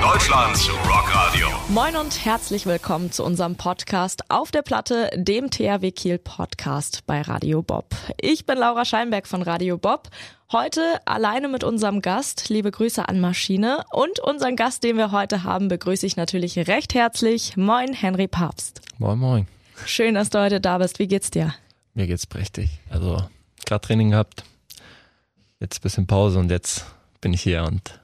Deutschlands Rockradio. Moin und herzlich willkommen zu unserem Podcast auf der Platte, dem THW Kiel Podcast bei Radio Bob. Ich bin Laura Scheinberg von Radio Bob. Heute alleine mit unserem Gast. Liebe Grüße an Maschine. Und unseren Gast, den wir heute haben, begrüße ich natürlich recht herzlich. Moin, Henry Papst. Moin, moin. Schön, dass du heute da bist. Wie geht's dir? Mir geht's prächtig. Also, gerade Training gehabt, jetzt bisschen Pause und jetzt bin ich hier und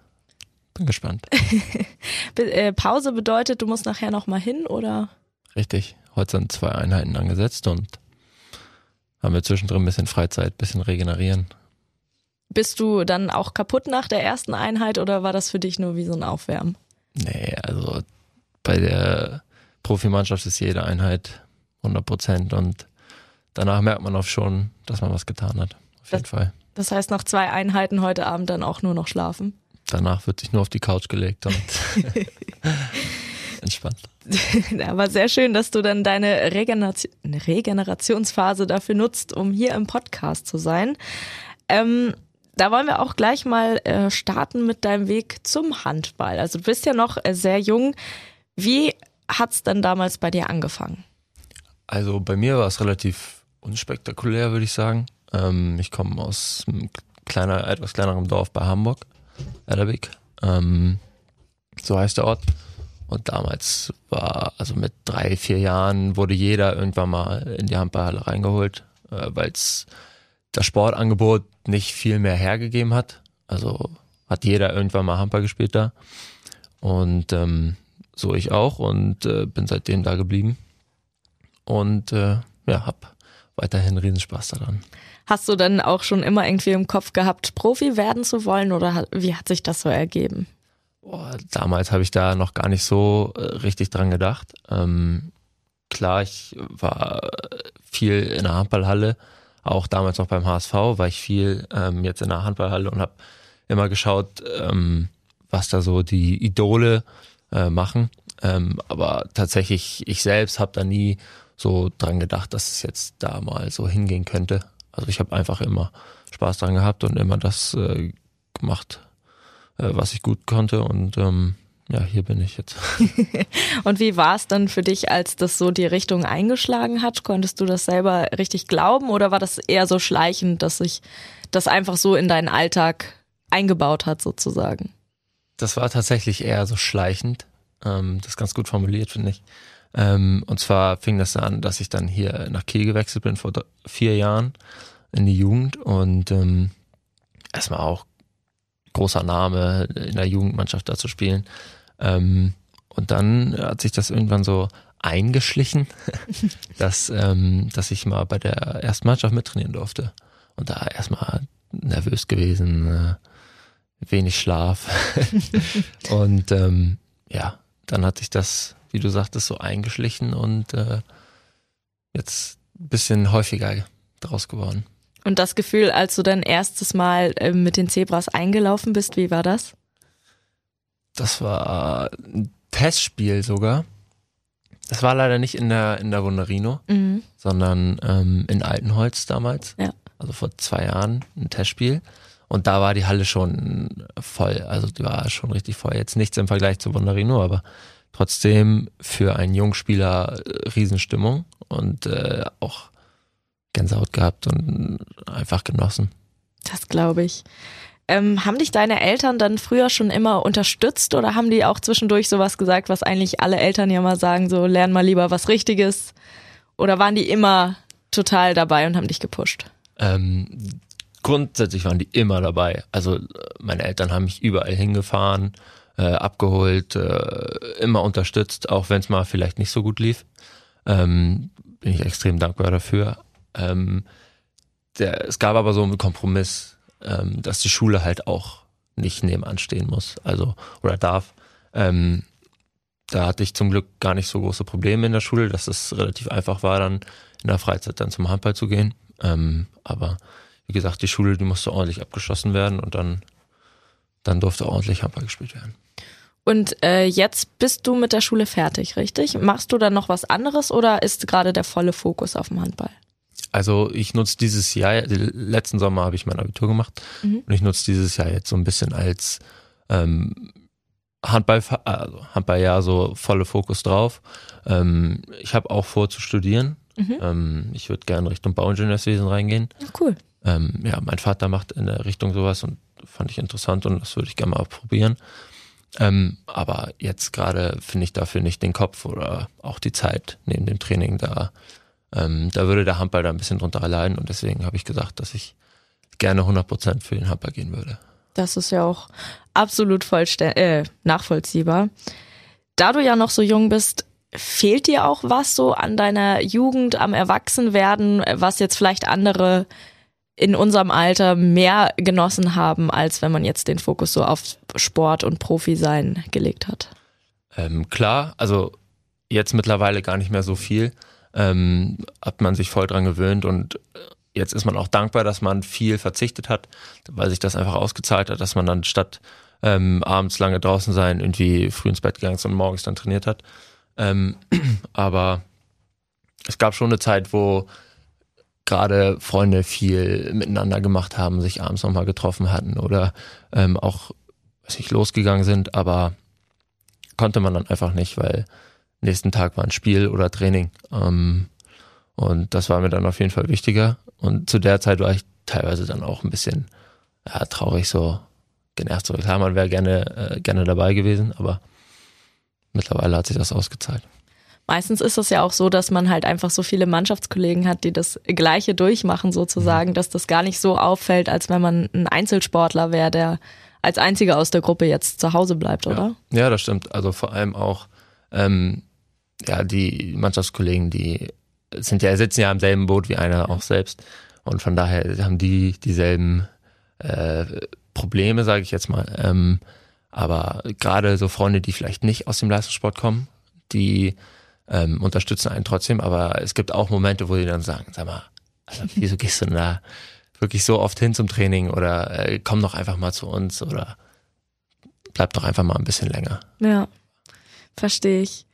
bin gespannt. Äh, Pause bedeutet, du musst nachher nochmal hin, oder? Richtig. Heute sind zwei Einheiten angesetzt und haben wir zwischendrin ein bisschen Freizeit, ein bisschen regenerieren. Bist du dann auch kaputt nach der ersten Einheit oder war das für dich nur wie so ein Aufwärmen? Nee, also bei der Profimannschaft ist jede Einheit 100 Prozent und danach merkt man auch schon, dass man was getan hat. Auf jeden Das- Fall. Das heißt, nach zwei Einheiten heute Abend dann auch nur noch schlafen? Danach wird sich nur auf die Couch gelegt und entspannt. Aber sehr schön, dass du dann deine Regeneration, Regenerationsphase dafür nutzt, um hier im Podcast zu sein. Ähm, da wollen wir auch gleich mal äh, starten mit deinem Weg zum Handball. Also du bist ja noch äh, sehr jung. Wie hat's denn damals bei dir angefangen? Also bei mir war es relativ unspektakulär, würde ich sagen. Ähm, ich komme aus einem kleiner, etwas kleinerem Dorf bei Hamburg, Erderbeek. Ähm, so heißt der Ort. Und damals war, also mit drei, vier Jahren wurde jeder irgendwann mal in die Handballhalle reingeholt, äh, weil es das Sportangebot nicht viel mehr hergegeben hat. Also hat jeder irgendwann mal Handball gespielt da. Und ähm, so ich auch und äh, bin seitdem da geblieben und äh, ja, hab weiterhin Riesenspaß daran. Hast du dann auch schon immer irgendwie im Kopf gehabt, Profi werden zu wollen oder wie hat sich das so ergeben? Boah, damals habe ich da noch gar nicht so äh, richtig dran gedacht. Ähm, klar, ich war viel in der Handballhalle, auch damals noch beim HSV war ich viel ähm, jetzt in der Handballhalle und habe immer geschaut, ähm, was da so die Idole äh, machen. Ähm, aber tatsächlich, ich selbst habe da nie so dran gedacht, dass es jetzt da mal so hingehen könnte. Also ich habe einfach immer Spaß dran gehabt und immer das äh, gemacht, äh, was ich gut konnte und ähm, ja, hier bin ich jetzt. Und wie war es dann für dich, als das so die Richtung eingeschlagen hat? Konntest du das selber richtig glauben oder war das eher so schleichend, dass sich das einfach so in deinen Alltag eingebaut hat sozusagen? Das war tatsächlich eher so schleichend. Ähm, das ist ganz gut formuliert, finde ich. Ähm, und zwar fing das an, dass ich dann hier nach Kiel gewechselt bin vor vier Jahren in die Jugend und ähm, erstmal auch großer Name in der Jugendmannschaft da zu spielen. Ähm, und dann hat sich das irgendwann so eingeschlichen, dass, ähm, dass ich mal bei der ersten Mannschaft mittrainieren durfte. Und da erstmal nervös gewesen, äh, wenig Schlaf. und ähm, ja, dann hat sich das, wie du sagtest, so eingeschlichen und äh, jetzt ein bisschen häufiger draus geworden. Und das Gefühl, als du dein erstes Mal äh, mit den Zebras eingelaufen bist, wie war das? Das war ein Testspiel sogar. Das war leider nicht in der, in der Wunderino, Mhm. sondern ähm, in Altenholz damals. Ja. Also vor zwei Jahren ein Testspiel. Und da war die Halle schon voll. Also die war schon richtig voll. Jetzt nichts im Vergleich zu Wunderino, aber trotzdem für einen Jungspieler äh, Riesenstimmung und äh, auch Gänsehaut gehabt und einfach genossen. Das glaube ich. Ähm, haben dich deine Eltern dann früher schon immer unterstützt oder haben die auch zwischendurch sowas gesagt, was eigentlich alle Eltern ja mal sagen, so lern mal lieber was Richtiges? Oder waren die immer total dabei und haben dich gepusht? Ähm, grundsätzlich waren die immer dabei. Also äh, meine Eltern haben mich überall hingefahren, äh, abgeholt, äh, immer unterstützt, auch wenn es mal vielleicht nicht so gut lief. Ähm, bin ich extrem dankbar dafür. Ähm, der, es gab aber so einen Kompromiss, ähm, dass die Schule halt auch nicht nebenan stehen muss, also oder darf. Ähm, da hatte ich zum Glück gar nicht so große Probleme in der Schule, dass es relativ einfach war, dann in der Freizeit dann zum Handball zu gehen. Ähm, aber wie gesagt, die Schule, die musste ordentlich abgeschlossen werden und dann, dann durfte ordentlich Handball gespielt werden. Und äh, jetzt bist du mit der Schule fertig, richtig? Machst du dann noch was anderes oder ist gerade der volle Fokus auf dem Handball? Also ich nutze dieses Jahr, letzten Sommer habe ich mein Abitur gemacht mhm. und ich nutze dieses Jahr jetzt so ein bisschen als ähm, Handball, also Handballjahr so volle Fokus drauf. Ähm, ich habe auch vor zu studieren. Mhm. Ähm, ich würde gerne Richtung Bauingenieurswesen reingehen. Cool. Ähm, ja, mein Vater macht in der Richtung sowas und fand ich interessant und das würde ich gerne mal probieren. Ähm, aber jetzt gerade finde ich dafür nicht den Kopf oder auch die Zeit neben dem Training da. Ähm, da würde der Handball da ein bisschen drunter leiden und deswegen habe ich gesagt, dass ich gerne 100% für den Handball gehen würde. Das ist ja auch absolut äh, nachvollziehbar. Da du ja noch so jung bist, fehlt dir auch was so an deiner Jugend, am Erwachsenwerden, was jetzt vielleicht andere in unserem Alter mehr genossen haben, als wenn man jetzt den Fokus so auf Sport und Profi sein gelegt hat? Ähm, klar, also jetzt mittlerweile gar nicht mehr so viel. Ähm, hat man sich voll dran gewöhnt und jetzt ist man auch dankbar, dass man viel verzichtet hat, weil sich das einfach ausgezahlt hat, dass man dann statt ähm, abends lange draußen sein, irgendwie früh ins Bett gegangen ist und morgens dann trainiert hat. Ähm, aber es gab schon eine Zeit, wo gerade Freunde viel miteinander gemacht haben, sich abends nochmal getroffen hatten oder ähm, auch weiß ich, losgegangen sind, aber konnte man dann einfach nicht, weil nächsten Tag war ein Spiel oder Training. Ähm, und das war mir dann auf jeden Fall wichtiger. Und zu der Zeit war ich teilweise dann auch ein bisschen ja, traurig, so genervt. So klar, man wäre gerne, äh, gerne dabei gewesen, aber mittlerweile hat sich das ausgezahlt. Meistens ist es ja auch so, dass man halt einfach so viele Mannschaftskollegen hat, die das Gleiche durchmachen sozusagen, mhm. dass das gar nicht so auffällt, als wenn man ein Einzelsportler wäre, der als einziger aus der Gruppe jetzt zu Hause bleibt, oder? Ja, ja das stimmt. Also vor allem auch ähm, ja die Mannschaftskollegen, die sind ja, sitzen ja im selben Boot wie einer auch selbst. Und von daher haben die dieselben äh, Probleme, sage ich jetzt mal. Ähm, aber gerade so Freunde, die vielleicht nicht aus dem Leistungssport kommen, die ähm, unterstützen einen trotzdem. Aber es gibt auch Momente, wo die dann sagen, sag mal, also, wieso gehst du denn da wirklich so oft hin zum Training oder äh, komm doch einfach mal zu uns oder bleib doch einfach mal ein bisschen länger. Ja, verstehe ich.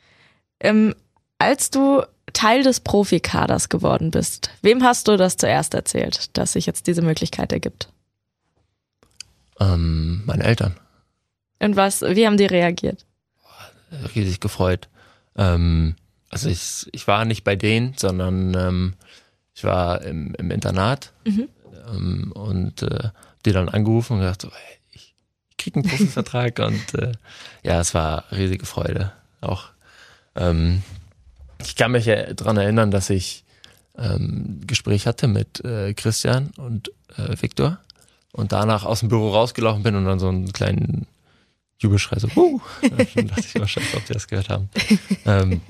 Ähm, als du Teil des Profikaders geworden bist, wem hast du das zuerst erzählt, dass sich jetzt diese Möglichkeit ergibt? Ähm, meine Eltern. Und was, wie haben die reagiert? Riesig gefreut. Ähm, also ich, ich war nicht bei denen, sondern ähm, ich war im, im Internat mhm. ähm, und äh, die dann angerufen und gesagt, so, hey, ich, ich krieg einen Profivertrag und äh, ja, es war riesige Freude. Auch ähm, ich kann mich ja daran erinnern, dass ich ähm, Gespräch hatte mit äh, Christian und äh, Viktor und danach aus dem Büro rausgelaufen bin und dann so einen kleinen Jubelschrei so, uh, dann dachte ich wahrscheinlich, ob die das gehört haben. ähm,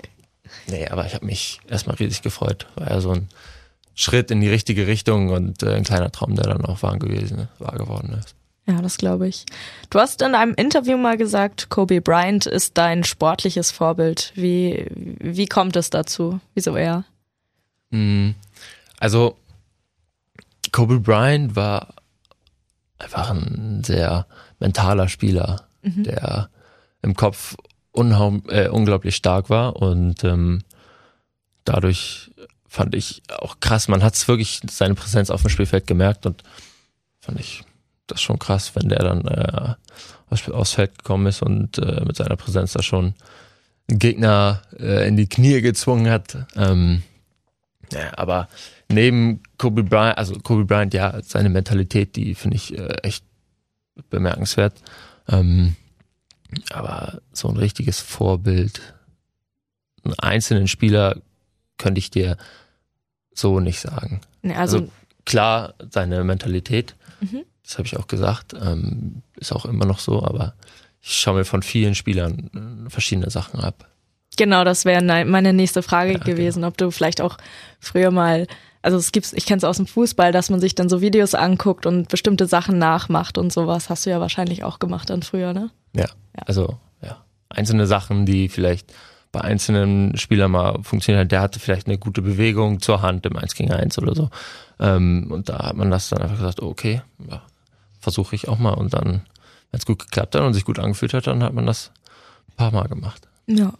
nee, aber ich habe mich erstmal riesig gefreut. War ja so ein Schritt in die richtige Richtung und äh, ein kleiner Traum, der dann auch wahr gewesen, wahr geworden ist. Ja, das glaube ich. Du hast in einem Interview mal gesagt, Kobe Bryant ist dein sportliches Vorbild. Wie, wie kommt es dazu? Wieso er? Hm, also, Kobe Bryant war einfach ein sehr mentaler Spieler, mhm. der im Kopf äh, unglaublich stark war und ähm, dadurch fand ich auch krass. Man hat es wirklich seine Präsenz auf dem Spielfeld gemerkt und fand ich das schon krass, wenn der dann äh, aus, aufs Feld gekommen ist und äh, mit seiner Präsenz da schon einen Gegner äh, in die Knie gezwungen hat. Ähm, ja, aber neben Kobe Bryant, also Kobe Bryant, ja, seine Mentalität, die finde ich äh, echt bemerkenswert. Ähm, aber so ein richtiges Vorbild, einen einzelnen Spieler könnte ich dir so nicht sagen. also, also klar, seine Mentalität, mhm. Das habe ich auch gesagt. Ähm, ist auch immer noch so, aber ich schaue mir von vielen Spielern äh, verschiedene Sachen ab. Genau, das wäre meine nächste Frage ja, gewesen, genau. ob du vielleicht auch früher mal, also es gibt, ich kenne es aus dem Fußball, dass man sich dann so Videos anguckt und bestimmte Sachen nachmacht und sowas. Hast du ja wahrscheinlich auch gemacht dann früher, ne? Ja, ja. also ja, einzelne Sachen, die vielleicht bei einzelnen Spielern mal funktionieren. Der hatte vielleicht eine gute Bewegung zur Hand im 1 gegen 1 oder so. Ähm, und da hat man das dann einfach gesagt, okay, ja, versuche ich auch mal. Und dann, wenn es gut geklappt hat und sich gut angefühlt hat, dann hat man das paar Mal gemacht. Ja.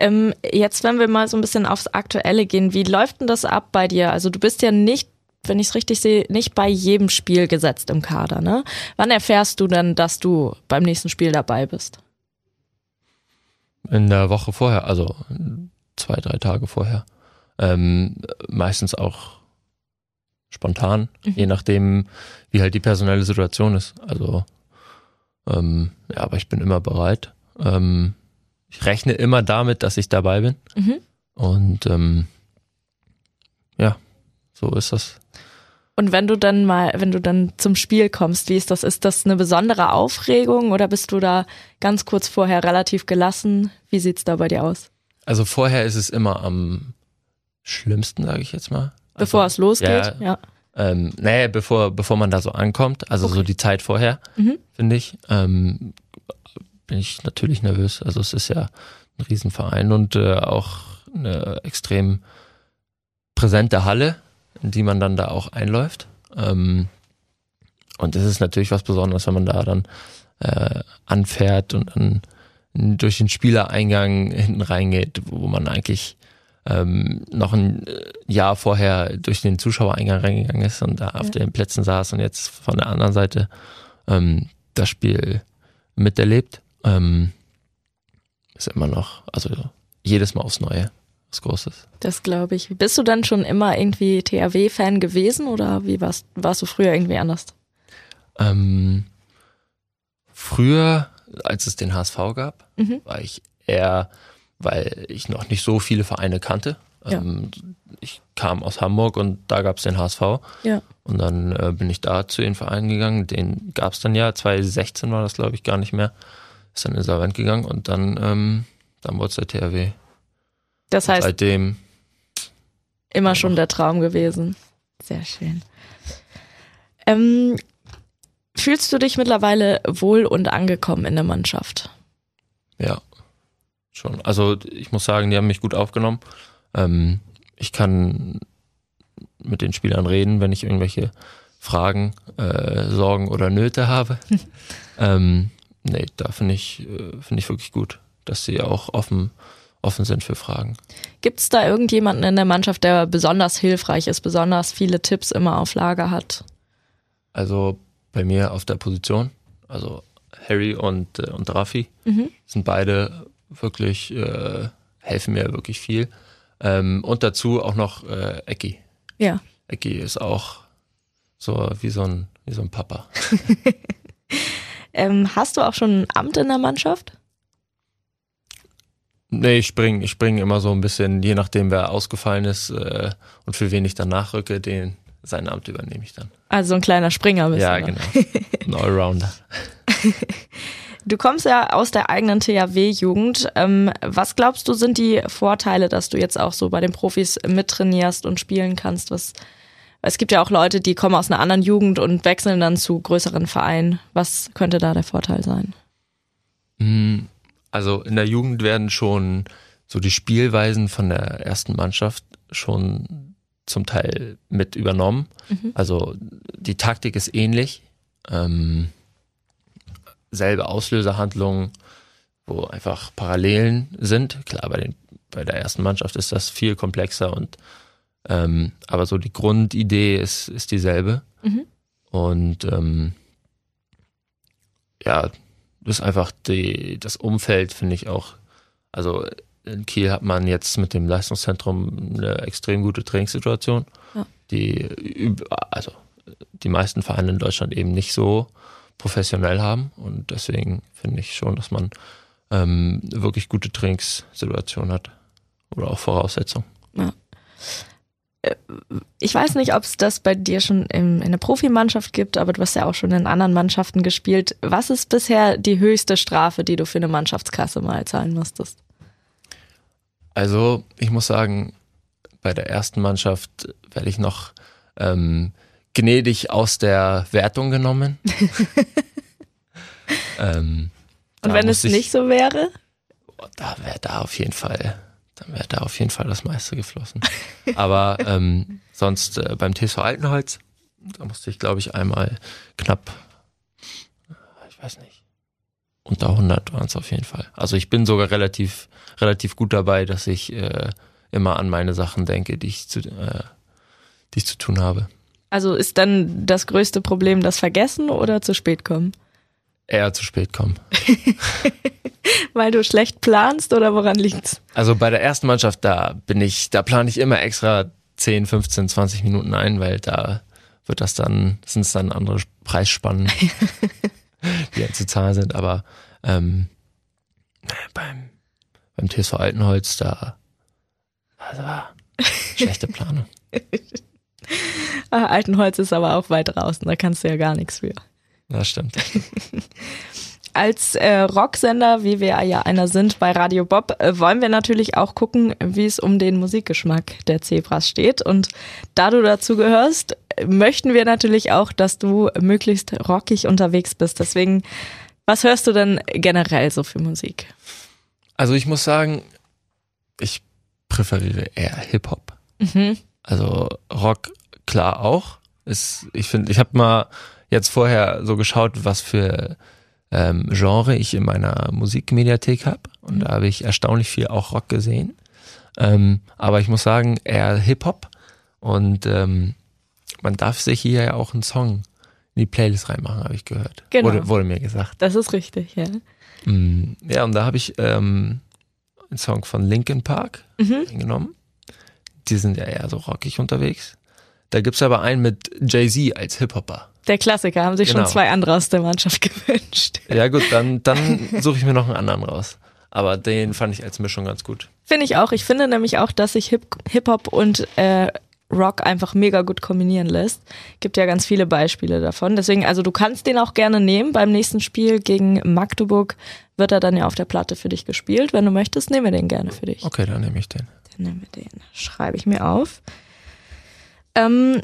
Ähm, jetzt, wenn wir mal so ein bisschen aufs Aktuelle gehen, wie läuft denn das ab bei dir? Also du bist ja nicht, wenn ich es richtig sehe, nicht bei jedem Spiel gesetzt im Kader, ne? Wann erfährst du denn, dass du beim nächsten Spiel dabei bist? In der Woche vorher, also zwei, drei Tage vorher. Ähm, meistens auch spontan, Mhm. je nachdem, wie halt die personelle Situation ist. Also, ähm, ja, aber ich bin immer bereit. Ähm, ich rechne immer damit, dass ich dabei bin. Mhm. Und ähm, ja, so ist das. Und wenn du dann mal, wenn du dann zum Spiel kommst, wie ist das? Ist das eine besondere Aufregung oder bist du da ganz kurz vorher relativ gelassen? Wie sieht's da bei dir aus? Also vorher ist es immer am schlimmsten, sage ich jetzt mal. Bevor es also, losgeht? ja. Ähm, nee, bevor, bevor man da so ankommt, also so die Zeit vorher, Mhm. finde ich, ähm, bin ich natürlich nervös. Also es ist ja ein Riesenverein und äh, auch eine extrem präsente Halle, in die man dann da auch einläuft. Ähm, und es ist natürlich was Besonderes, wenn man da dann äh, anfährt und dann durch den Spielereingang hinten reingeht, wo man eigentlich ähm, noch ein äh, Jahr vorher durch den Zuschauereingang reingegangen ist und da auf Ja. den Plätzen saß und jetzt von der anderen Seite ähm, das Spiel miterlebt, ähm, ist immer noch, also jedes Mal aufs Neue was Großes. Das glaube ich. Bist du dann schon immer irgendwie THW-Fan gewesen oder wie warst, warst du früher irgendwie anders? Ähm, früher, als es den HSV gab, Mhm. war ich eher, weil ich noch nicht so viele Vereine kannte. Ja. Ähm, ich kam aus Hamburg und da gab es den HSV. Ja. Und dann äh, bin ich da zu den Vereinen gegangen. Den gab es dann ja, 2016 war das, glaube ich, gar nicht mehr. Ist dann insolvent gegangen und dann, ähm, dann wurde es der THW. Das Und heißt, seitdem, immer schon der Traum gewesen. Sehr schön. Ähm, fühlst du dich mittlerweile wohl und angekommen in der Mannschaft? ja, schon. Also ich muss sagen, die haben mich gut aufgenommen. Ähm, ich kann mit den Spielern reden, wenn ich irgendwelche Fragen, äh, Sorgen oder Nöte habe. ähm, nee, da finde ich, äh, finde ich wirklich gut, dass sie auch offen, offen sind für Fragen. Gibt es da irgendjemanden in der Mannschaft, der besonders hilfreich ist, besonders viele Tipps immer auf Lager hat? Also bei mir auf der Position, also Harry und, äh, und Raffi Mhm. sind beide wirklich, äh, helfen mir wirklich viel. Ähm, und dazu auch noch äh, Ecki. Ja. Ecki ist auch so wie so ein, wie so ein Papa. Ähm, hast du auch schon ein Amt in der Mannschaft? Nee, ich spring, ich spring immer so ein bisschen, je nachdem wer ausgefallen ist äh, und für wen ich dann nachrücke, den sein Amt übernehme ich dann. Also ein kleiner Springer bist ja, genau. Ein Allrounder. Du kommst ja aus der eigenen THW-Jugend. Ähm, was glaubst du, sind die Vorteile, dass du jetzt auch so bei den Profis mittrainierst und spielen kannst? Was, es gibt ja auch Leute, die kommen aus einer anderen Jugend und wechseln dann zu größeren Vereinen. Was könnte da der Vorteil sein? Mm, Also in der Jugend werden schon so die Spielweisen von der ersten Mannschaft schon zum Teil mit übernommen. Mhm. Also die Taktik ist ähnlich. Ähm, selbe Auslöserhandlungen, wo einfach Parallelen sind. Klar, bei, den, bei der ersten Mannschaft ist das viel komplexer und ähm, aber so die Grundidee ist, ist dieselbe. Mhm. Und ähm, ja, das ist einfach die, das Umfeld, finde ich auch. Also in Kiel hat man jetzt mit dem Leistungszentrum eine extrem gute Trainingssituation, Ja. die also die meisten Vereine in Deutschland eben nicht so professionell haben. Und deswegen finde ich schon, dass man ähm, wirklich gute Trainingssituation hat oder auch Voraussetzungen. Ich weiß nicht, ob es das bei dir schon in, in der Profimannschaft gibt, aber du hast ja auch schon in anderen Mannschaften gespielt. Was ist bisher die höchste Strafe, die du für eine Mannschaftskasse mal zahlen musstest? Also ich muss sagen, bei der ersten Mannschaft werde ich noch ähm, gnädig aus der Wertung genommen. ähm, Und wenn es ich- nicht so wäre? da wäre da auf jeden Fall, dann wäre da auf jeden Fall das meiste geflossen. Aber ähm, sonst äh, beim TSV Altenholz, da musste ich glaube ich einmal knapp, ich weiß nicht, unter 100 waren es auf jeden Fall. Also ich bin sogar relativ, relativ gut dabei, dass ich äh, immer an meine Sachen denke, die ich zu, äh, die ich zu tun habe. Also ist dann das größte Problem das Vergessen oder zu spät kommen? Eher zu spät kommen. Weil du schlecht planst oder woran liegt's? Also bei der ersten Mannschaft, da bin ich, da plane ich immer extra 10, 15, 20 Minuten ein, weil da wird das dann, sind es dann andere Preisspannen, die ja zu zahlen sind. Aber ähm, beim, beim TSV Altenholz, da also, schlechte Planung. ah, Altenholz ist aber auch weit draußen, da kannst du ja gar nichts für. Das stimmt. Als äh, Rocksender, wie wir ja einer sind bei Radio Bob, äh, wollen wir natürlich auch gucken, wie es um den Musikgeschmack der Zebras steht. Und da du dazu gehörst, möchten wir natürlich auch, dass du möglichst rockig unterwegs bist. Deswegen, was hörst du denn generell so für Musik? Also ich muss sagen, ich präferiere eher Hip-Hop. Mhm. Also Rock klar auch. Ist, ich finde, ich habe mal jetzt vorher so geschaut, was für ähm, Genre ich in meiner Musikmediathek habe. Und mhm. da habe ich erstaunlich viel auch Rock gesehen. Ähm, aber ich muss sagen, eher Hip-Hop. Und ähm, man darf sich hier ja auch einen Song in die Playlist reinmachen, habe ich gehört. Genau. Wurde, wurde mir gesagt. Das ist richtig, ja. Mm, ja, und da habe ich ähm, einen Song von Linkin Park Mhm. genommen. Die sind ja eher so rockig unterwegs. Da gibt's aber einen mit Jay-Z als Hip-Hopper. Der Klassiker, haben sich Genau. schon zwei andere aus der Mannschaft gewünscht. Ja gut, dann, dann suche ich mir noch einen anderen raus. Aber den fand ich als Mischung ganz gut. Finde ich auch. Ich finde nämlich auch, dass sich Hip- Hip-Hop und äh, Rock einfach mega gut kombinieren lässt. Gibt ja ganz viele Beispiele davon. Deswegen, also du kannst den auch gerne nehmen. Beim nächsten Spiel gegen Magdeburg wird er dann ja auf der Platte für dich gespielt. Wenn du möchtest, nehmen wir den gerne für dich. Okay, dann nehme ich den. Dann nehmen wir den. Schreibe ich mir auf. Ähm,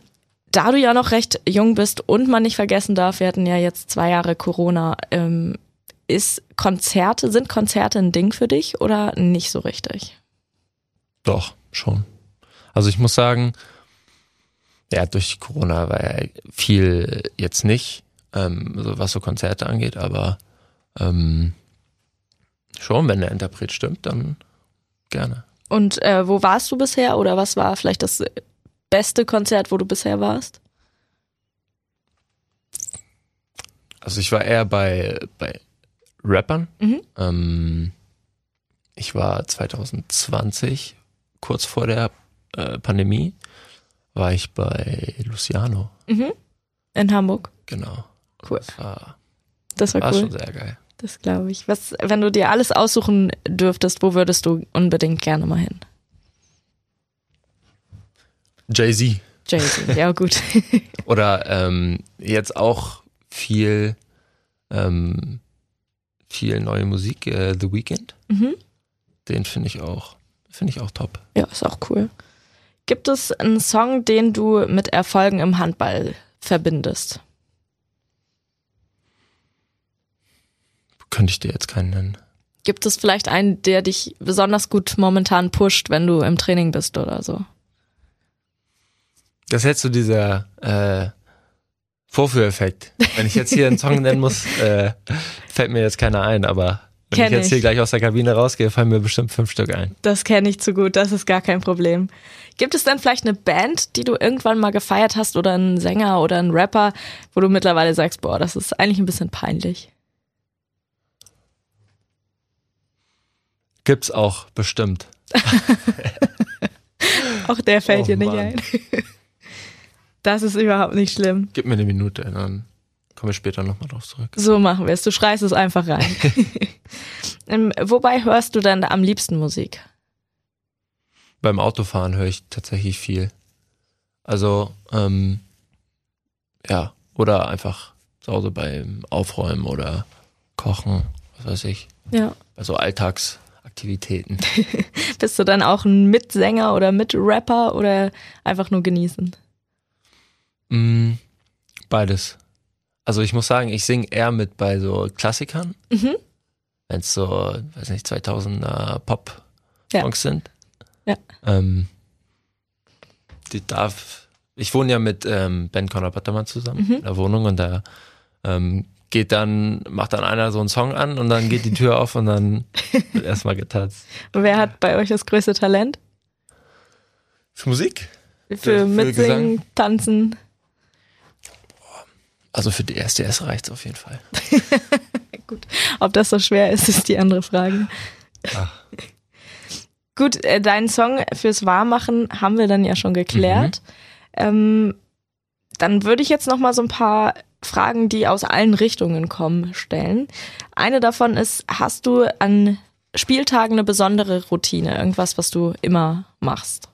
da du ja noch recht jung bist und man nicht vergessen darf, wir hatten ja jetzt zwei Jahre Corona, ähm, ist Konzerte, sind Konzerte ein Ding für dich oder nicht so richtig? Doch, schon. Also ich muss sagen, ja, durch Corona war ja viel jetzt nicht, ähm, was so Konzerte angeht, aber ähm, schon, wenn der Interpret stimmt, dann gerne. Und äh, wo warst du bisher oder was war vielleicht das beste Konzert, wo du bisher warst? Also ich war eher bei, bei Rappern. Mhm. Ähm, ich war 2020, kurz vor der äh, Pandemie, war ich bei Luciano. Mhm. In Hamburg. Genau. Cool. Das war, Das war war cool. schon sehr geil. Das glaube ich. Was, wenn du dir alles aussuchen dürftest, wo würdest du unbedingt gerne mal hin? Jay-Z. Jay-Z, ja gut. Oder ähm, jetzt auch viel, ähm, viel neue Musik, äh, The Weeknd. mhm. Den finde ich auch, finde ich auch top. Ja, ist auch cool. Gibt es einen Song, den du mit Erfolgen im Handball verbindest? Könnte ich dir jetzt keinen nennen. Gibt es vielleicht einen, der dich besonders gut momentan pusht, wenn du im Training bist oder so? Das jetzt so dieser äh, Vorführeffekt. Wenn ich jetzt hier einen Song nennen muss, äh, fällt mir jetzt keiner ein, aber wenn Kenn ich jetzt ich. hier gleich aus der Kabine rausgehe, fallen mir bestimmt fünf Stück ein. Das kenne ich zu gut, das ist gar kein Problem. Gibt es dann vielleicht eine Band, die du irgendwann mal gefeiert hast oder einen Sänger oder einen Rapper, wo du mittlerweile sagst, boah, das ist eigentlich ein bisschen peinlich? Gibt's auch bestimmt. Auch der fällt Oh, dir nicht Mann. ein. Das ist überhaupt nicht schlimm. Gib mir eine Minute, dann komme ich später nochmal drauf zurück. So machen wir es. Du schreist es einfach rein. ähm, wobei hörst du dann am liebsten Musik? Beim Autofahren höre ich tatsächlich viel. Also, ähm, ja, oder einfach zu Hause beim Aufräumen oder Kochen, was weiß ich. Ja. Bei so Alltagsaktivitäten. Bist du dann auch ein Mitsänger oder Mitrapper oder einfach nur genießen? Mm, beides. Also ich muss sagen, ich singe eher mit bei so Klassikern, Mhm. wenn es so, weiß nicht, 2000er Pop-Songs Ja. sind. Ja. Ähm, die darf, ich wohne ja mit ähm, Ben Conor Buttermann zusammen Mhm. in der Wohnung und da ähm, geht dann, macht dann einer so einen Song an und dann geht die Tür auf und dann wird erstmal getanzt. Wer hat bei euch das größte Talent? Für Musik? Für, Für Mitsingen, Tanzen? Also für DSDS reicht's auf jeden Fall. Gut. Ob das so schwer ist, ist die andere Frage. Ach. Gut, äh, deinen Song fürs Warmmachen haben wir dann ja schon geklärt. Ähm, dann würde ich jetzt noch mal so ein paar Fragen, die aus allen Richtungen kommen, stellen. Eine davon ist, hast du an Spieltagen eine besondere Routine? Irgendwas, was du immer machst?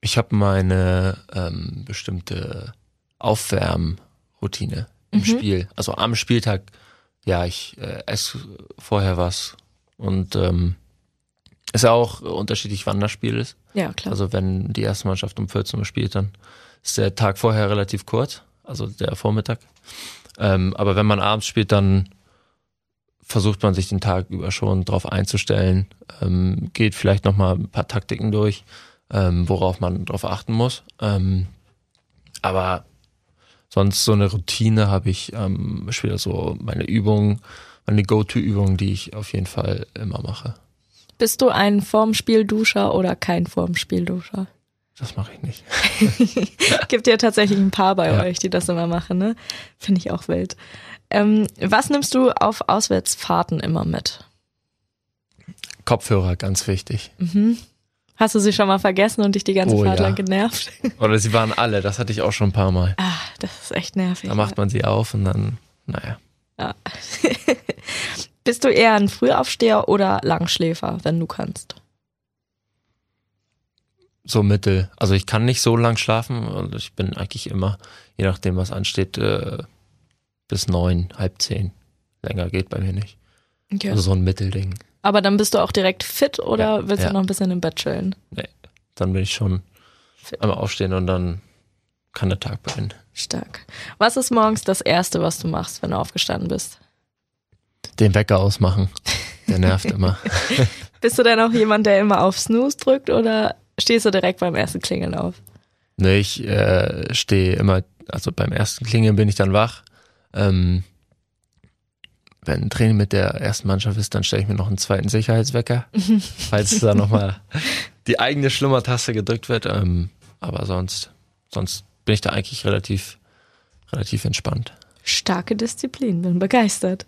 Ich habe meine ähm, bestimmte Aufwärmroutine im Mhm. Spiel. Also am Spieltag, ja, ich äh, esse vorher was und ähm, ist ja auch unterschiedlich, wann das Spiel ist. Ja, klar. Also wenn die erste Mannschaft um 14 Uhr spielt, dann ist der Tag vorher relativ kurz, also der Vormittag. Ähm, aber wenn man abends spielt, dann versucht man sich den Tag über schon drauf einzustellen, ähm, geht vielleicht nochmal ein paar Taktiken durch, ähm, worauf man drauf achten muss. Ähm, aber sonst so eine Routine habe ich ähm, später so meine Übungen, meine Go-To-Übungen, die ich auf jeden Fall immer mache. Bist du ein vorm Spiel Duscher oder kein vorm Spiel Duscher? Das mache ich nicht. Gibt ja tatsächlich ein paar bei Ja. euch, die das immer machen, ne? Finde ich auch wild. Ähm, was nimmst du auf Auswärtsfahrten immer mit? Kopfhörer, ganz wichtig. Mhm. Hast du sie schon mal vergessen und dich die ganze Oh, Fahrt ja. lang genervt? Oder sie waren alle, das hatte ich auch schon ein paar Mal. ah, das ist echt nervig. Da macht man sie auf und dann, naja. Ja. Bist du eher ein Frühaufsteher oder Langschläfer, wenn du kannst? So mittel. Also ich kann nicht so lang schlafen und ich bin eigentlich immer, je nachdem was ansteht, äh, bis neun, halb zehn. Länger geht bei mir nicht. Okay. Also so ein Mittelding. Aber dann bist du auch direkt fit oder Ja, willst ja. du noch ein bisschen im Bett chillen? Dann bin ich schon Fit. einmal aufstehen und dann kann der Tag beginnen. Stark. Was ist morgens das Erste, was du machst, wenn du aufgestanden bist? Den Wecker ausmachen. Der nervt immer. Bist du denn auch jemand, der immer auf Snooze drückt oder stehst du direkt beim ersten Klingeln auf? Nee, ich äh, stehe immer, also beim ersten Klingeln bin ich dann wach. Ähm, wenn ein Training mit der ersten Mannschaft ist, dann stelle ich mir noch einen zweiten Sicherheitswecker, falls da nochmal die eigene Schlummertaste gedrückt wird. Ähm, aber sonst, sonst bin ich da eigentlich relativ, relativ entspannt. Starke Disziplin, bin begeistert.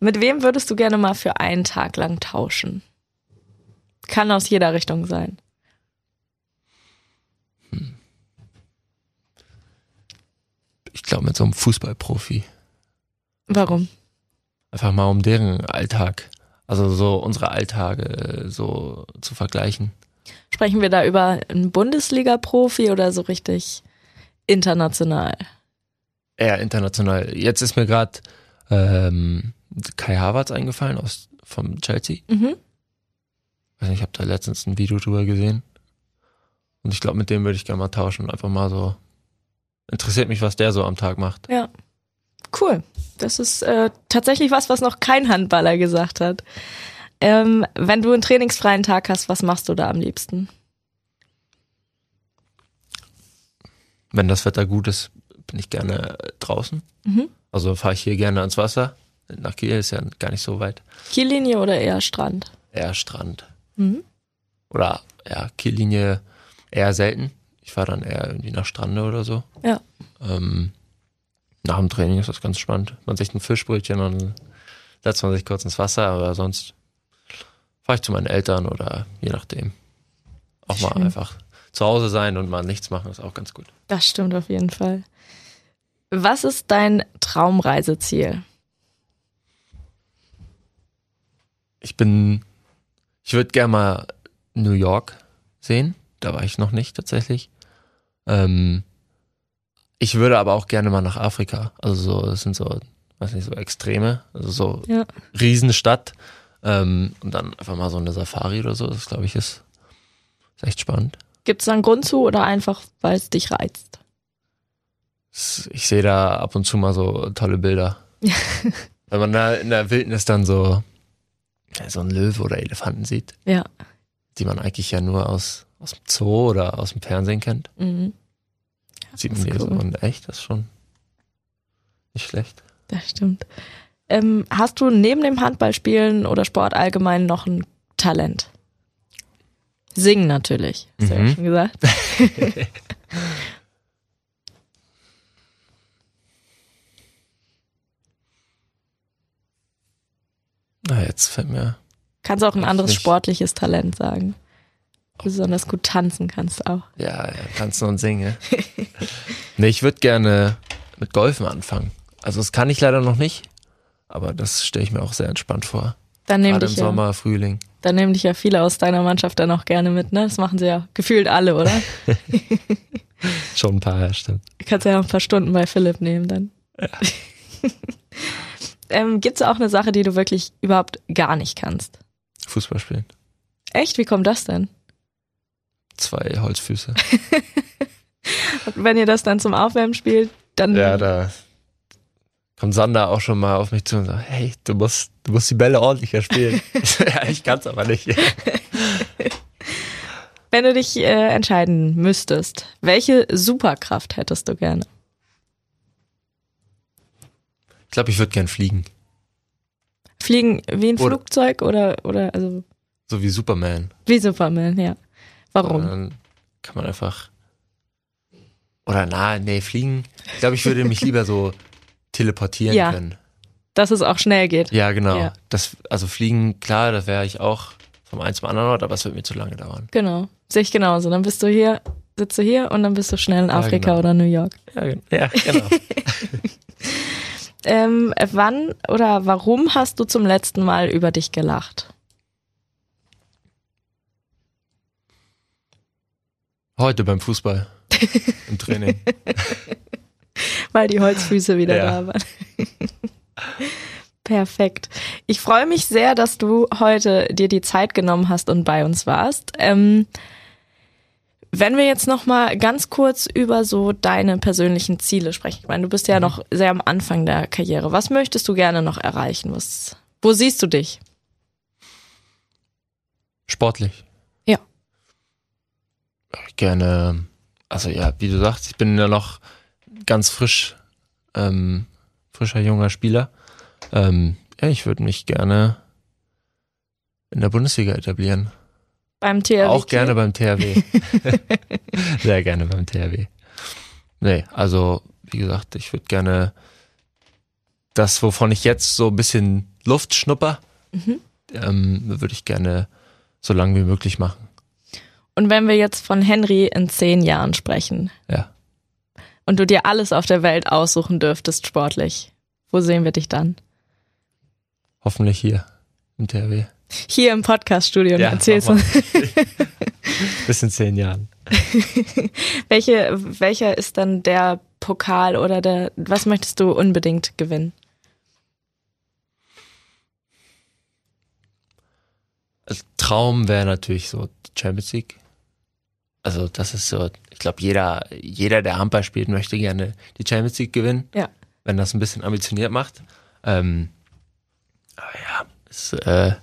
Mit wem würdest du gerne mal für einen Tag lang tauschen? Kann aus jeder Richtung sein. Ich glaube mit so einem Fußballprofi. Warum? Einfach mal um deren Alltag, also so unsere Alltage äh, so zu vergleichen. Sprechen wir da über einen Bundesliga-Profi oder so richtig international? eher international. Jetzt ist mir gerade ähm, Kai Havertz eingefallen aus vom Chelsea. Mhm. Nicht, ich habe da letztens ein Video drüber gesehen. Und ich glaube, mit dem würde ich gerne mal tauschen einfach mal so. Interessiert mich, was der so am Tag macht. Ja. Cool. Das ist äh, tatsächlich was, was noch kein Handballer gesagt hat. Ähm, wenn du einen trainingsfreien Tag hast, was machst du da am liebsten? Wenn das Wetter gut ist, bin ich gerne draußen. Mhm. Also fahre ich hier gerne ans Wasser. Nach Kiel ist ja gar nicht so weit. Kiellinie oder eher Strand? Eher Strand. Mhm. Oder ja, Kiellinie eher selten. Ich fahre dann eher irgendwie nach Strande oder so. Ja. Ähm, nach dem Training ist das ganz spannend. Man sich ein Fischbrötchen und dann setzt man sich kurz ins Wasser, aber sonst fahre ich zu meinen Eltern oder je nachdem. Auch mal Schön. einfach zu Hause sein und mal nichts machen ist auch ganz gut. Das stimmt auf jeden Fall. Was ist dein Traumreiseziel? Ich bin, ich würde gerne mal New York sehen. Da war ich noch nicht tatsächlich. Ähm, ich würde aber auch gerne mal nach Afrika. Also so, das sind so, weiß nicht, so Extreme. Also so Ja. Riesenstadt. Ähm, und dann einfach mal so eine Safari oder so. Das glaube ich ist, ist echt spannend. Gibt es da einen Grund zu oder einfach, weil es dich reizt? Ich sehe da ab und zu mal so tolle Bilder. Wenn man da in der Wildnis dann so, so einen Löwe oder Elefanten sieht, Ja. die man eigentlich ja nur aus, aus dem Zoo oder aus dem Fernsehen kennt. Mhm. Sieht man die so cool. in echt, das ist schon. Nicht schlecht. Das stimmt. Ähm, hast du neben dem Handballspielen oder Sport allgemein noch ein Talent? Singen natürlich, hast du ja Mhm. schon gesagt. Na, jetzt fällt mir. Kannst auch ein anderes nicht. sportliches Talent sagen. Besonders gut tanzen kannst du auch. Ja, ja tanzen und singen. nee, ich würde gerne mit Golfen anfangen. Also das kann ich leider noch nicht, aber das stelle ich mir auch sehr entspannt vor. Dann nehmen Gerade im ja, Sommer, Frühling. Dann nehmen dich ja viele aus deiner Mannschaft dann auch gerne mit, ne? Das machen sie ja gefühlt alle, oder? Schon ein paar, ja, stimmt. Du kannst ja auch ein paar Stunden bei Philipp nehmen dann. ähm, Gibt es auch eine Sache, die du wirklich überhaupt gar nicht kannst? Fußball spielen. Echt? Wie kommt das denn? Zwei Holzfüße. Wenn ihr das dann zum Aufwärmen spielt, dann Ja, da kommt Sander auch schon mal auf mich zu und sagt, hey, du musst, du musst die Bälle ordentlicher spielen. Ja, ich kann's aber nicht. wenn du dich äh, entscheiden müsstest, welche Superkraft hättest du gerne? Ich glaube, ich würde gern fliegen. Fliegen wie ein Oder- Flugzeug oder oder also So wie Superman. wie Superman, ja. Warum? Dann kann man einfach. Oder na, nee, fliegen. Ich glaube, ich würde mich lieber so teleportieren Ja. können. Dass es auch schnell geht. Ja, genau. Ja. Das, also fliegen, klar, da wäre ich auch vom einen zum anderen Ort, aber es wird mir zu lange dauern. Genau. Sehe ich genauso. Dann bist du hier, sitzt du hier und dann bist du schnell in Ja, Afrika genau. oder New York. Ja, gen- ja genau. Ähm, wann oder warum hast du zum letzten Mal über dich gelacht? Heute beim Fußball. Im Training. Weil die Holzfüße wieder Ja. da waren. Perfekt. Ich freue mich sehr, dass du heute dir die Zeit genommen hast und bei uns warst. Ähm, wenn wir jetzt noch mal ganz kurz über so deine persönlichen Ziele sprechen. Ich meine, du bist ja noch sehr am Anfang der Karriere. Was möchtest du gerne noch erreichen? Was, wo siehst du dich? Sportlich. Ja. Gerne, also ja, wie du sagst, ich bin ja noch ganz frisch, ähm, frischer junger Spieler. Ähm, ja, ich würde mich gerne in der Bundesliga etablieren. Beim THW Auch gerne beim THW. Sehr gerne beim THW. Nee, also wie gesagt, ich würde gerne das, wovon ich jetzt so ein bisschen Luft schnupper, Mhm. ähm, würde ich gerne so lange wie möglich machen. Und wenn wir jetzt von Henry in zehn Jahren sprechen Ja. Und du dir alles auf der Welt aussuchen dürftest sportlich, wo sehen wir dich dann? Hoffentlich hier im THW. Hier im Podcaststudio Ja, erzählst uns, Bis in zehn Jahren. welche, welcher ist dann der Pokal oder der, was möchtest du unbedingt gewinnen? Als Traum wäre natürlich so die Champions League. Also das ist so, ich glaube, jeder, jeder, der Handball spielt, möchte gerne die Champions League gewinnen. Ja. Wenn das ein bisschen ambitioniert macht. Ähm, aber ja, ist äh,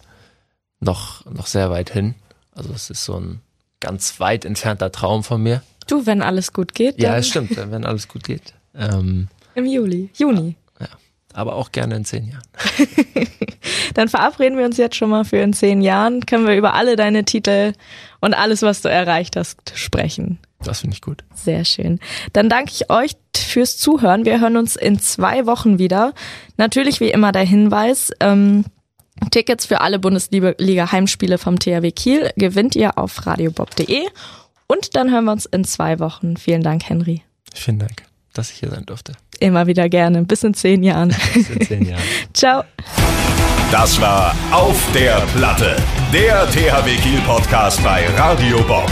noch, noch sehr weit hin. Also es ist so ein ganz weit entfernter Traum von mir. Du, wenn alles gut geht, Ja, es stimmt, wenn alles gut geht. Ähm, im Juli, Juni. aber auch gerne in zehn Jahren. Dann verabreden wir uns jetzt schon mal für in zehn Jahren, können wir über alle deine Titel und alles, was du erreicht hast, sprechen. Das finde ich gut. Sehr schön. Dann danke ich euch fürs Zuhören. Wir hören uns in zwei Wochen wieder. Natürlich wie immer der Hinweis, ähm, Tickets für alle Bundesliga-Heimspiele vom THW Kiel gewinnt ihr auf radiobob.de. Und dann hören wir uns in zwei Wochen. Vielen Dank, Henry. Vielen Dank, dass ich hier sein durfte. Immer wieder gerne. Bis in zehn Jahren. Bis in zehn Jahren. Ciao. Das war Auf der Platte, der THW Kiel Podcast bei Radio Bob.